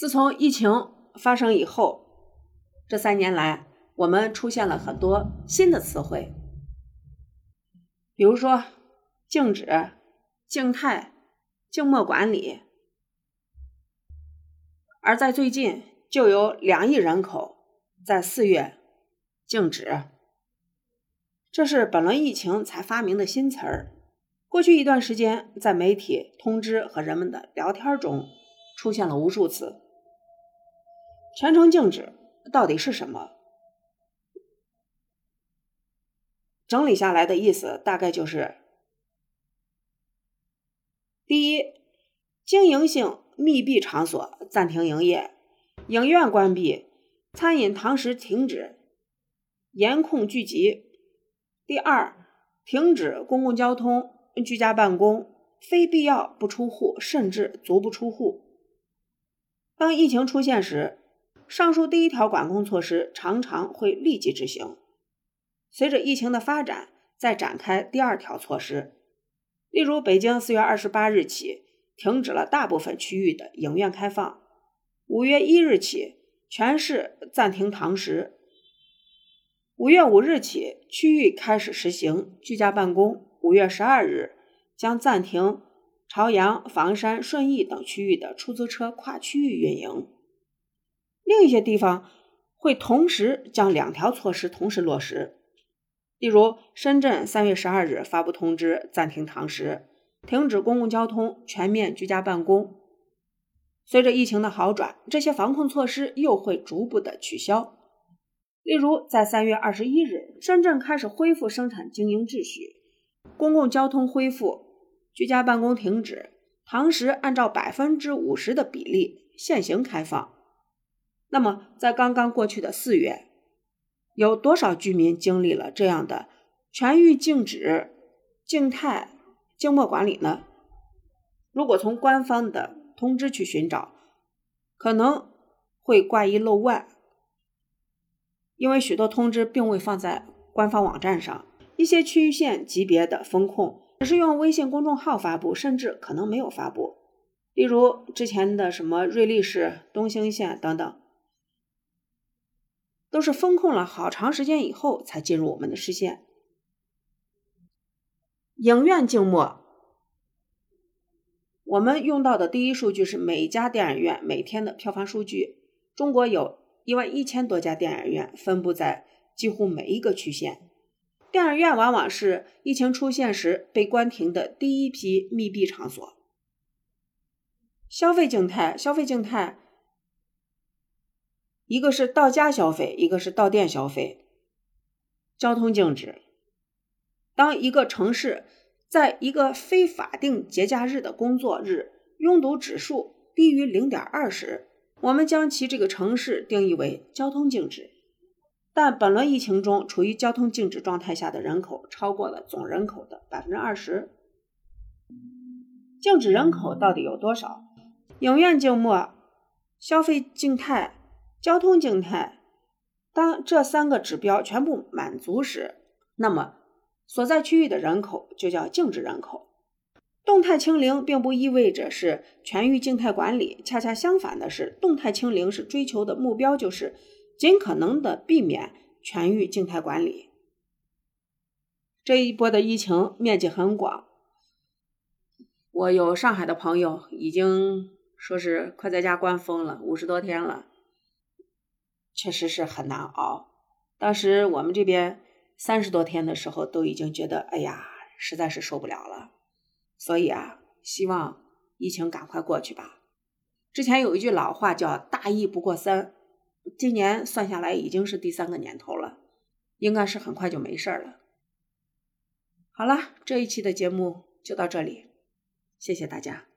自从疫情发生以后，这三年来，我们出现了很多新的词汇，比如说静止、静态、静默管理。而在最近，就有两亿人口在四月静止，这是本轮疫情才发明的新词儿。过去一段时间，在媒体通知和人们的聊天中出现了无数次。全程静止到底是什么？整理下来的意思大概就是：第一，经营性密闭场所暂停营业，影院关闭，餐饮堂食停止，严控聚集；第二，停止公共交通，居家办公，非必要不出户，甚至足不出户。当疫情出现时。上述第一条管控措施常常会立即执行，随着疫情的发展，再展开第二条措施。例如，北京四月二十八日起停止了大部分区域的影院开放，五月一日起全市暂停堂食，五月五日起区域开始实行居家办公，五月十二日将暂停朝阳、房山、顺义等区域的出租车跨区域运营。另一些地方会同时将两条措施同时落实，例如深圳三月十二日发布通知，暂停堂食，停止公共交通，全面居家办公。随着疫情的好转，这些防控措施又会逐步的取消。例如，在三月二十一日，深圳开始恢复生产经营秩序，公共交通恢复，居家办公停止，堂食按照百分之五十的比例现行开放。那么，在刚刚过去的四月，有多少居民经历了这样的全域静止、静态、静默管理呢？如果从官方的通知去寻找，可能会挂一漏万，因为许多通知并未放在官方网站上，一些区域县级别的风控只是用微信公众号发布，甚至可能没有发布。例如之前的什么瑞丽市、东兴县等等。都是封控了好长时间以后才进入我们的视线。影院静默，我们用到的第一数据是每家电影院每天的票房数据。中国有一万一千多家电影院，分布在几乎每一个区县。电影院往往是疫情出现时被关停的第一批密闭场所。消费静态，消费静态。一个是到家消费，一个是到店消费。交通静止。当一个城市在一个非法定节假日的工作日拥堵指数低于零点二时，我们将其这个城市定义为交通静止。但本轮疫情中处于交通静止状态下的人口超过了总人口的百分之二十。静止人口到底有多少？影院静默，消费静态。交通静态，当这三个指标全部满足时，那么所在区域的人口就叫静止人口。动态清零并不意味着是全域静态管理，恰恰相反的是，动态清零是追求的目标就是尽可能的避免全域静态管理。这一波的疫情面积很广，我有上海的朋友已经说是快在家关封了五十多天了。确实是很难熬。当时我们这边三十多天的时候，都已经觉得，哎呀，实在是受不了了。所以啊，希望疫情赶快过去吧。之前有一句老话叫“大疫不过三”，今年算下来已经是第三个年头了，应该是很快就没事了。好了，这一期的节目就到这里，谢谢大家。